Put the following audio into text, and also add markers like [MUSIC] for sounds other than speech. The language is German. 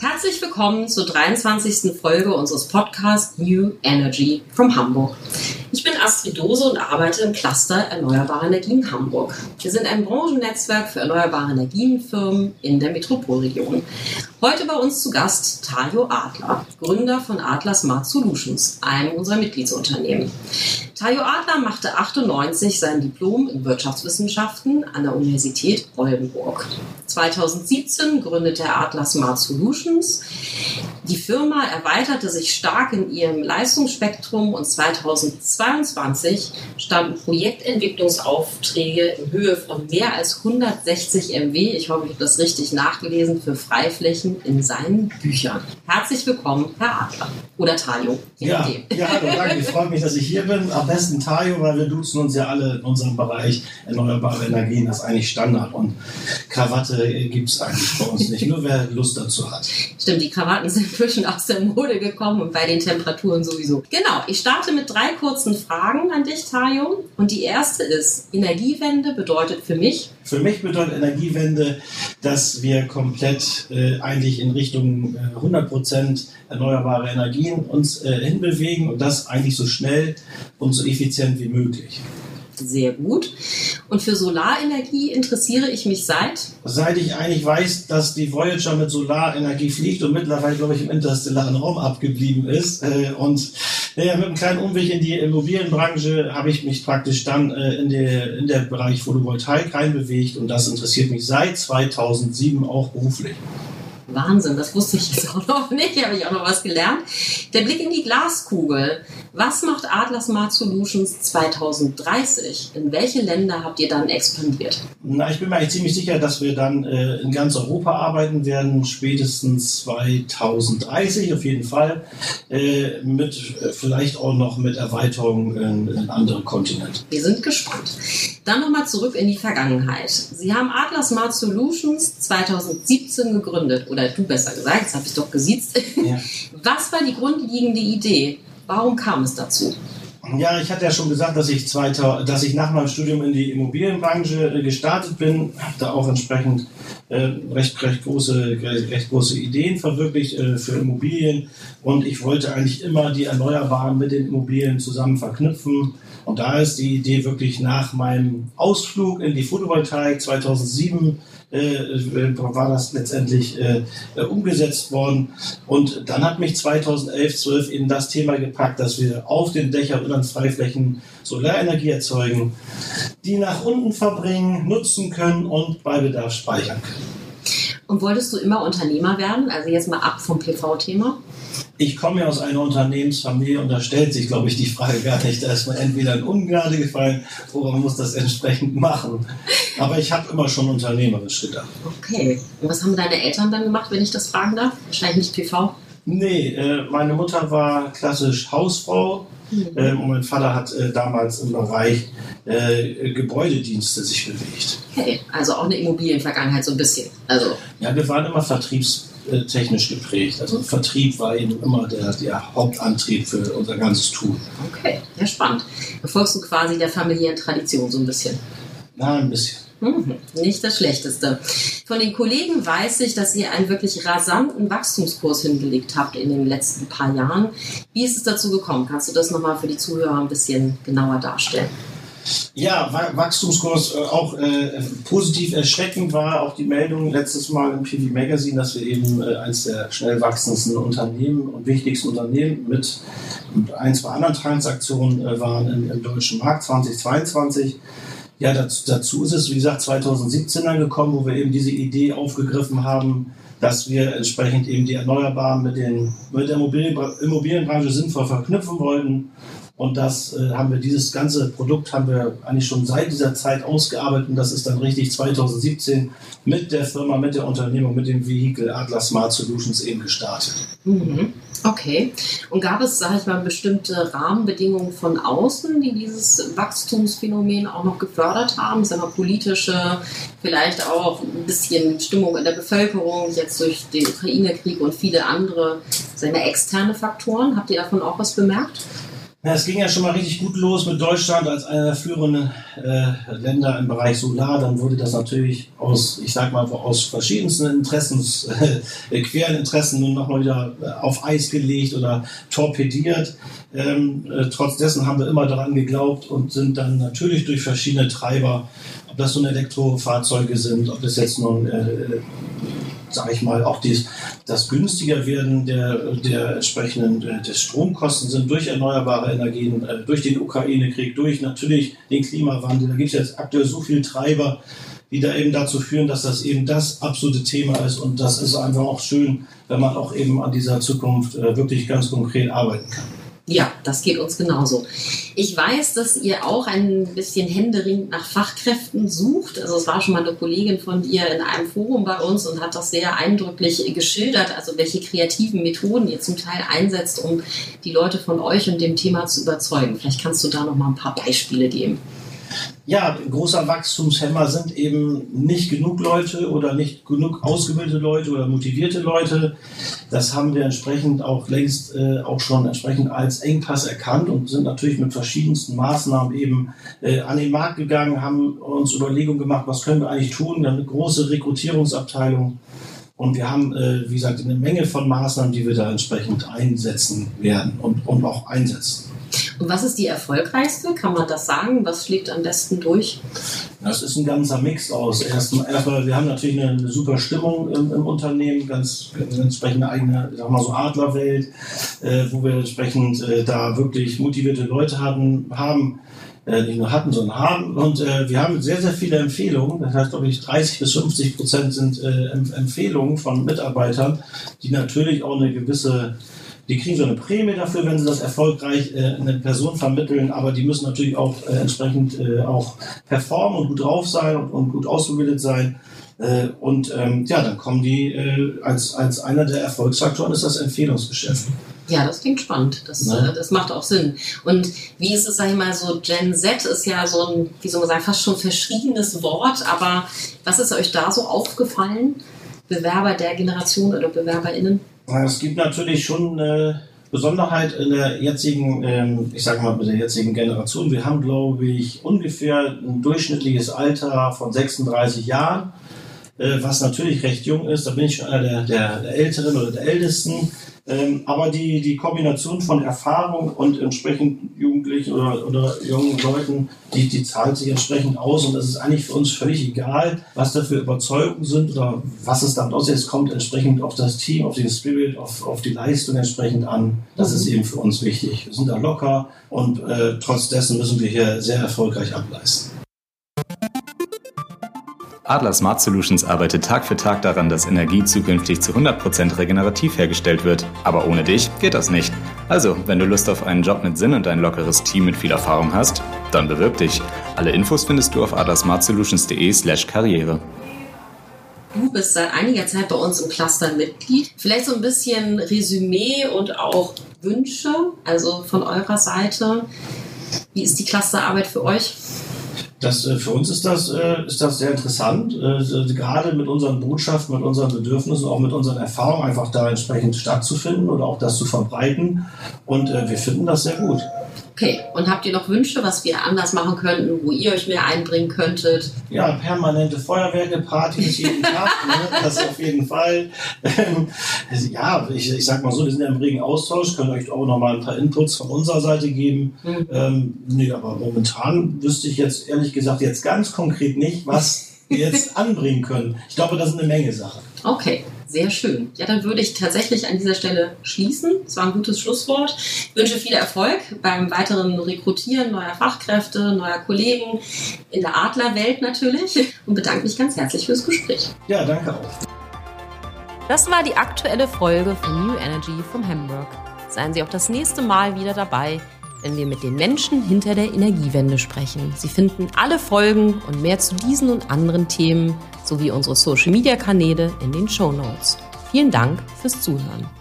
Herzlich willkommen zur 23. Folge unseres Podcasts New Energy from Hamburg. Ich bin Astrid Dose und arbeite im Cluster Erneuerbare Energien Hamburg. Wir sind ein Branchennetzwerk für erneuerbare Energienfirmen in der Metropolregion. Heute bei uns zu Gast Tajo Adler, Gründer von Adler Smart Solutions, einem unserer Mitgliedsunternehmen. Tajo Adler machte 98 sein Diplom in Wirtschaftswissenschaften an der Universität Oldenburg. 2017 gründete er Adler Smart Solutions. Die Firma erweiterte sich stark in ihrem Leistungsspektrum und 2022 standen Projektentwicklungsaufträge in Höhe von mehr als 160 MW, ich hoffe, ich habe das richtig nachgelesen, für Freiflächen in seinen Büchern. Herzlich willkommen, Herr Adler. Oder Ja, ja, hallo, danke. Ich freue mich, dass ich hier bin. Am besten Tajo, weil wir duzen uns ja alle in unserem Bereich erneuerbare Energien. Das ist eigentlich Standard. Und Krawatte gibt es eigentlich bei uns nicht. Nur wer Lust dazu hat. Stimmt, die Krawatten sind inzwischen aus der Mode gekommen und bei den Temperaturen sowieso. Genau, ich starte mit drei kurzen Fragen an dich, Tajo. Und die erste ist, Energiewende bedeutet für mich? Für mich bedeutet Energiewende, dass wir komplett äh, eigentlich in Richtung äh, 100% erneuerbare Energien uns äh, hinbewegen und das eigentlich so schnell und so effizient wie möglich. Sehr gut. Und für Solarenergie interessiere ich mich seit? Seit ich eigentlich weiß, dass die Voyager mit Solarenergie fliegt und mittlerweile, glaube ich, im interstellaren Raum abgeblieben ist. Äh, und naja, mit einem kleinen Umweg in die Immobilienbranche habe ich mich praktisch dann äh, in, der, in der Bereich Photovoltaik reinbewegt und das interessiert mich seit 2007 auch beruflich. Wahnsinn, das wusste ich jetzt auch noch nicht, habe ich auch noch was gelernt. Der Blick in die Glaskugel. Was macht Adler Smart Solutions 2030? In welche Länder habt ihr dann expandiert? Na, ich bin mir eigentlich ziemlich sicher, dass wir dann äh, in ganz Europa arbeiten werden, spätestens 2030 auf jeden Fall, äh, mit äh, vielleicht auch noch mit Erweiterung in, in andere Kontinente. Wir sind gespannt. Dann nochmal zurück in die Vergangenheit. Sie haben Adler Smart Solutions 2017 gegründet, oder du besser gesagt, jetzt habe ich doch gesiezt. Ja. [LAUGHS] Was war die grundlegende Idee? Warum kam es dazu? Ja, ich hatte ja schon gesagt, dass ich, 2000, dass ich nach meinem Studium in die Immobilienbranche gestartet bin, habe da auch entsprechend äh, recht, recht, große, recht große Ideen verwirklicht äh, für Immobilien und ich wollte eigentlich immer die Erneuerbaren mit den Immobilien zusammen verknüpfen. Und da ist die Idee wirklich nach meinem Ausflug in die Photovoltaik 2007 äh, äh, war das letztendlich äh, äh, umgesetzt worden. Und dann hat mich 2011, 12 eben das Thema gepackt, dass wir auf den Dächern und an Freiflächen Solarenergie erzeugen, die nach unten verbringen, nutzen können und bei Bedarf speichern können. Und wolltest du immer Unternehmer werden? Also jetzt mal ab vom PV-Thema? Ich komme ja aus einer Unternehmensfamilie und da stellt sich, glaube ich, die Frage gar nicht. Da ist man entweder in Ungnade gefallen oder man muss das entsprechend machen. Aber ich habe immer schon unternehmerisch gedacht. Okay. Und was haben deine Eltern dann gemacht, wenn ich das fragen darf? Wahrscheinlich nicht PV? Nee, äh, meine Mutter war klassisch Hausfrau. Mhm. Äh, und mein Vater hat äh, damals im Bereich äh, Gebäudedienste sich bewegt. Okay, also auch eine Immobilienvergangenheit so ein bisschen. Also. Ja, wir waren immer Vertriebs technisch geprägt. Also Vertrieb war eben immer der, der Hauptantrieb für unser ganzes Tun. Okay, sehr spannend. Befolgst du quasi der familiären Tradition so ein bisschen? Na, ein bisschen. Mhm, nicht das Schlechteste. Von den Kollegen weiß ich, dass ihr einen wirklich rasanten Wachstumskurs hingelegt habt in den letzten paar Jahren. Wie ist es dazu gekommen? Kannst du das nochmal für die Zuhörer ein bisschen genauer darstellen? Ja, Wachstumskurs äh, auch äh, positiv erschreckend war auch die Meldung letztes Mal im PV Magazine, dass wir eben äh, eines der schnell wachsendsten Unternehmen und wichtigsten Unternehmen mit ein, zwei anderen Transaktionen äh, waren im, im, deutschen Markt 2022. Ja, dazu, dazu ist es, wie gesagt, 2017 angekommen, wo wir eben diese Idee aufgegriffen haben, dass wir entsprechend eben die Erneuerbaren mit, den, mit der Immobilienbranche sinnvoll verknüpfen wollten und das äh, haben wir, dieses ganze Produkt haben wir eigentlich schon seit dieser Zeit ausgearbeitet und das ist dann richtig 2017 mit der Firma, mit der Unternehmung, mit dem Vehikel Atlas Smart Solutions eben gestartet. Mhm. Okay. Und gab es, sage ich mal, bestimmte Rahmenbedingungen von außen, die dieses Wachstumsphänomen auch noch gefördert haben? Sagen wir politische, vielleicht auch ein bisschen Stimmung in der Bevölkerung, jetzt durch den Ukraine-Krieg und viele andere, sagen wir, externe Faktoren. Habt ihr davon auch was bemerkt? Ja, es ging ja schon mal richtig gut los mit Deutschland als einer der führenden äh, Länder im Bereich Solar. Dann wurde das natürlich aus, ich sag mal, aus verschiedensten Interessens, äh, queren Interessen nun nochmal wieder äh, auf Eis gelegt oder torpediert. Ähm, äh, trotz dessen haben wir immer daran geglaubt und sind dann natürlich durch verschiedene Treiber, ob das nun Elektrofahrzeuge sind, ob das jetzt nun äh, sage ich mal, auch dies, das günstiger werden der, der entsprechenden äh, des Stromkosten sind durch erneuerbare Energien, äh, durch den Ukraine-Krieg, durch natürlich den Klimawandel. Da gibt es jetzt aktuell so viele Treiber, die da eben dazu führen, dass das eben das absolute Thema ist. Und das ist einfach auch schön, wenn man auch eben an dieser Zukunft äh, wirklich ganz konkret arbeiten kann. Ja, das geht uns genauso. Ich weiß, dass ihr auch ein bisschen händeringend nach Fachkräften sucht. Also es war schon mal eine Kollegin von dir in einem Forum bei uns und hat das sehr eindrücklich geschildert, also welche kreativen Methoden ihr zum Teil einsetzt, um die Leute von euch und dem Thema zu überzeugen. Vielleicht kannst du da noch mal ein paar Beispiele geben. Ja, großer Wachstumshemmer sind eben nicht genug Leute oder nicht genug ausgebildete Leute oder motivierte Leute. Das haben wir entsprechend auch längst äh, auch schon entsprechend als Engpass erkannt und sind natürlich mit verschiedensten Maßnahmen eben äh, an den Markt gegangen, haben uns Überlegungen gemacht, was können wir eigentlich tun. Wir haben eine große Rekrutierungsabteilung und wir haben, äh, wie gesagt, eine Menge von Maßnahmen, die wir da entsprechend einsetzen werden und, und auch einsetzen. Und was ist die erfolgreichste? Kann man das sagen? Was schlägt am besten durch? Das ist ein ganzer Mix aus. Erstmal, wir haben natürlich eine, eine super Stimmung im, im, Unternehmen, ganz, ganz entsprechend eine eigene, sag mal so Adlerwelt, äh, wo wir entsprechend äh, da wirklich motivierte Leute hatten, haben äh, nicht nur hatten, sondern haben. Und äh, wir haben sehr, sehr viele Empfehlungen. Das heißt, glaube ich, 30 bis 50 Prozent sind äh, Empfehlungen von Mitarbeitern, die natürlich auch eine gewisse die kriegen so eine Prämie dafür, wenn sie das erfolgreich äh, eine Person vermitteln, aber die müssen natürlich auch äh, entsprechend äh, auch performen und gut drauf sein und, und gut ausgebildet sein. Äh, und ähm, ja, dann kommen die äh, als, als einer der Erfolgsfaktoren ist das Empfehlungsgeschäft. Ja, das klingt spannend. Das, ja. äh, das macht auch Sinn. Und wie ist es, sag ich mal, so Gen Z ist ja so ein, wie soll man sagen, fast schon verschriebenes Wort, aber was ist euch da so aufgefallen? Bewerber der Generation oder BewerberInnen? Es gibt natürlich schon eine Besonderheit in der jetzigen, ähm, ich sage mal mit der jetzigen Generation. Wir haben, glaube ich, ungefähr ein durchschnittliches Alter von 36 Jahren, äh, was natürlich recht jung ist. Da bin ich schon einer der, der, der Älteren oder der Ältesten. Ähm, aber die, die Kombination von Erfahrung und entsprechend Jugendlichen oder, oder jungen Leuten, die, die zahlt sich entsprechend aus und es ist eigentlich für uns völlig egal, was da für Überzeugungen sind oder was es damit aussieht. Es kommt entsprechend auf das Team, auf den Spirit, auf, auf die Leistung entsprechend an. Das ist eben für uns wichtig. Wir sind da locker und äh, trotz dessen müssen wir hier sehr erfolgreich ableisten. Adler Smart Solutions arbeitet Tag für Tag daran, dass Energie zukünftig zu 100% regenerativ hergestellt wird. Aber ohne dich geht das nicht. Also, wenn du Lust auf einen Job mit Sinn und ein lockeres Team mit viel Erfahrung hast, dann bewirb dich. Alle Infos findest du auf adlersmartsolutions.de slash karriere. Du bist seit einiger Zeit bei uns im Cluster Mitglied. Vielleicht so ein bisschen Resümee und auch Wünsche, also von eurer Seite. Wie ist die Clusterarbeit für euch? Das, äh, für uns ist das, äh, ist das sehr interessant, äh, gerade mit unseren Botschaften, mit unseren Bedürfnissen, auch mit unseren Erfahrungen einfach da entsprechend stattzufinden oder auch das zu verbreiten. Und wir finden das sehr gut. Okay, und habt ihr noch Wünsche, was wir anders machen könnten, wo ihr euch mehr einbringen könntet? Ja, permanente Feuerwerke, Partys jeden Tag, [LAUGHS] ne? das auf jeden Fall. Ähm, ja, ich, ich sag mal so, wir sind ja im regen Austausch, können euch auch noch mal ein paar Inputs von unserer Seite geben. Mhm. Ähm, nee, aber momentan wüsste ich jetzt ehrlich gesagt jetzt ganz konkret nicht, was wir jetzt [LAUGHS] anbringen können. Ich glaube, das ist eine Menge Sachen. Okay. Sehr schön. Ja, dann würde ich tatsächlich an dieser Stelle schließen. Das war ein gutes Schlusswort. Ich wünsche viel Erfolg beim weiteren Rekrutieren neuer Fachkräfte, neuer Kollegen in der Adlerwelt natürlich und bedanke mich ganz herzlich fürs Gespräch. Ja, danke auch. Das war die aktuelle Folge von New Energy vom Hamburg. Seien Sie auch das nächste Mal wieder dabei, wenn wir mit den Menschen hinter der Energiewende sprechen. Sie finden alle Folgen und mehr zu diesen und anderen Themen sowie unsere Social-Media-Kanäle in den Show Notes. Vielen Dank fürs Zuhören.